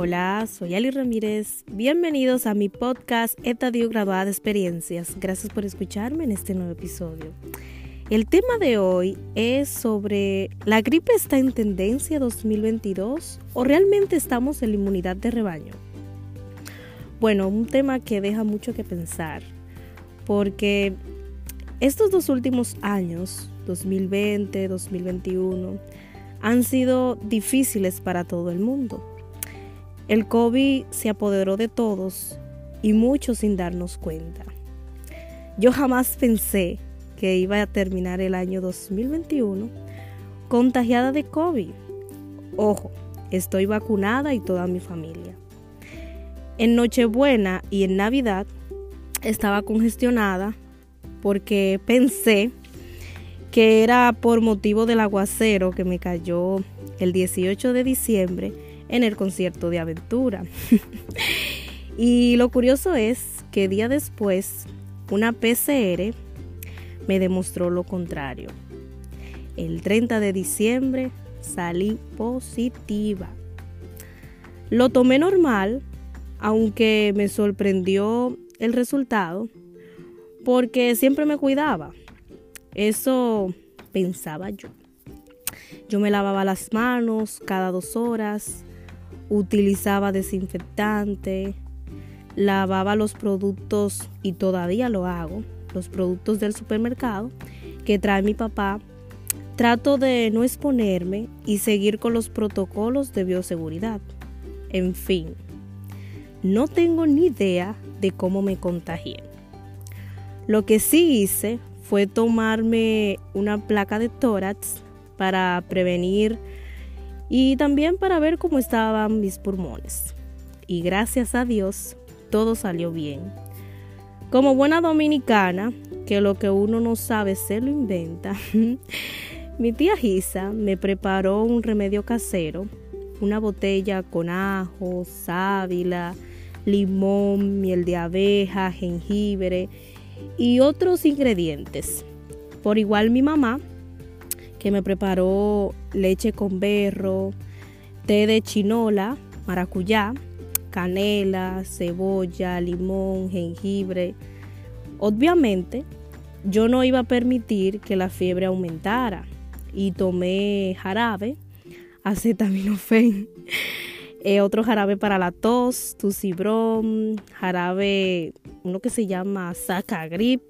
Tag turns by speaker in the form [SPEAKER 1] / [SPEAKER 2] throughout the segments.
[SPEAKER 1] Hola, soy Ali Ramírez. Bienvenidos a mi podcast Estadio Graduada de Experiencias. Gracias por escucharme en este nuevo episodio. El tema de hoy es sobre ¿la gripe está en tendencia 2022 o realmente estamos en la inmunidad de rebaño? Bueno, un tema que deja mucho que pensar porque estos dos últimos años, 2020, 2021, han sido difíciles para todo el mundo. El COVID se apoderó de todos y muchos sin darnos cuenta. Yo jamás pensé que iba a terminar el año 2021 contagiada de COVID. Ojo, estoy vacunada y toda mi familia. En Nochebuena y en Navidad estaba congestionada porque pensé que era por motivo del aguacero que me cayó el 18 de diciembre en el concierto de aventura. y lo curioso es que día después una PCR me demostró lo contrario. El 30 de diciembre salí positiva. Lo tomé normal, aunque me sorprendió el resultado, porque siempre me cuidaba. Eso pensaba yo. Yo me lavaba las manos cada dos horas, utilizaba desinfectante, lavaba los productos y todavía lo hago, los productos del supermercado que trae mi papá. Trato de no exponerme y seguir con los protocolos de bioseguridad. En fin, no tengo ni idea de cómo me contagié. Lo que sí hice fue tomarme una placa de tórax para prevenir y también para ver cómo estaban mis pulmones. Y gracias a Dios, todo salió bien. Como buena dominicana, que lo que uno no sabe se lo inventa, mi tía Gisa me preparó un remedio casero, una botella con ajo, sábila, limón, miel de abeja, jengibre y otros ingredientes. Por igual mi mamá que me preparó leche con berro, té de chinola, maracuyá, canela, cebolla, limón, jengibre. Obviamente, yo no iba a permitir que la fiebre aumentara y tomé jarabe, acetaminofén, eh, otro jarabe para la tos, tucibrón, jarabe, uno que se llama sacagrip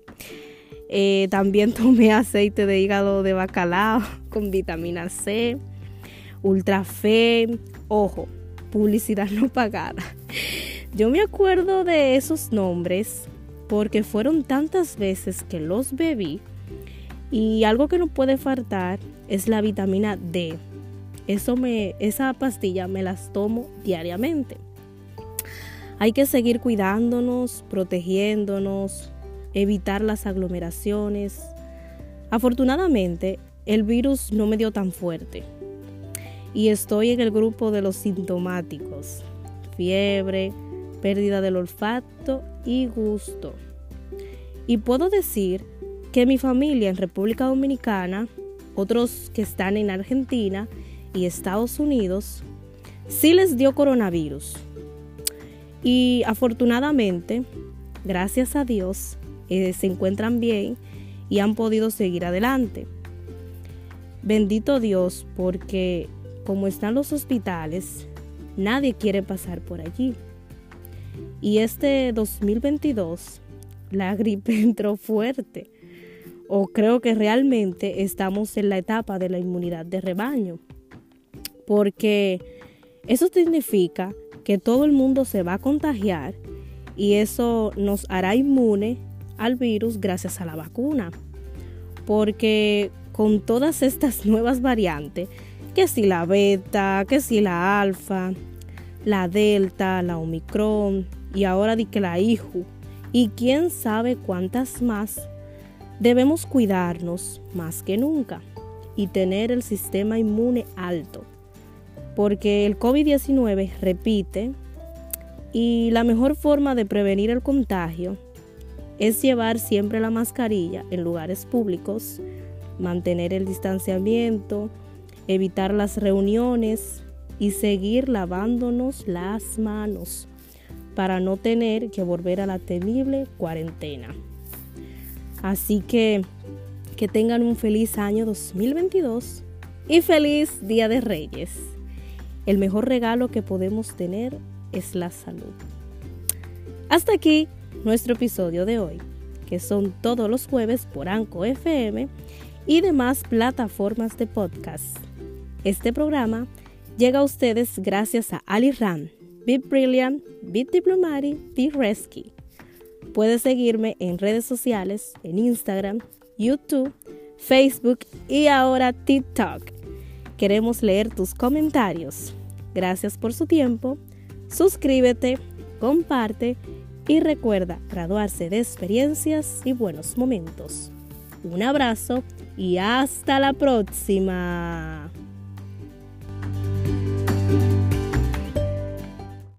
[SPEAKER 1] eh, también tomé aceite de hígado de bacalao con vitamina C, ultra fe, ojo, publicidad no pagada. Yo me acuerdo de esos nombres porque fueron tantas veces que los bebí y algo que no puede faltar es la vitamina D. Eso me, esa pastilla me las tomo diariamente. Hay que seguir cuidándonos, protegiéndonos, evitar las aglomeraciones. Afortunadamente, el virus no me dio tan fuerte y estoy en el grupo de los sintomáticos, fiebre, pérdida del olfato y gusto. Y puedo decir que mi familia en República Dominicana, otros que están en Argentina y Estados Unidos, sí les dio coronavirus. Y afortunadamente, gracias a Dios, eh, se encuentran bien y han podido seguir adelante. Bendito Dios porque como están los hospitales, nadie quiere pasar por allí. Y este 2022, la gripe entró fuerte. O creo que realmente estamos en la etapa de la inmunidad de rebaño. Porque eso significa que todo el mundo se va a contagiar y eso nos hará inmune al virus gracias a la vacuna. Porque con todas estas nuevas variantes, que si la beta, que si la alfa, la delta, la omicron y ahora di que la IJU y quién sabe cuántas más, debemos cuidarnos más que nunca y tener el sistema inmune alto. Porque el COVID-19 repite y la mejor forma de prevenir el contagio es llevar siempre la mascarilla en lugares públicos, mantener el distanciamiento, evitar las reuniones y seguir lavándonos las manos para no tener que volver a la temible cuarentena. Así que que tengan un feliz año 2022 y feliz Día de Reyes. El mejor regalo que podemos tener es la salud. Hasta aquí nuestro episodio de hoy, que son todos los jueves por Anco FM y demás plataformas de podcast. Este programa llega a ustedes gracias a Ali Ram, Bit Brilliant, Bit Diplomatic, Bit Rescue. Puedes seguirme en redes sociales, en Instagram, YouTube, Facebook y ahora TikTok. Queremos leer tus comentarios. Gracias por su tiempo. Suscríbete, comparte y recuerda graduarse de experiencias y buenos momentos. Un abrazo y hasta la próxima.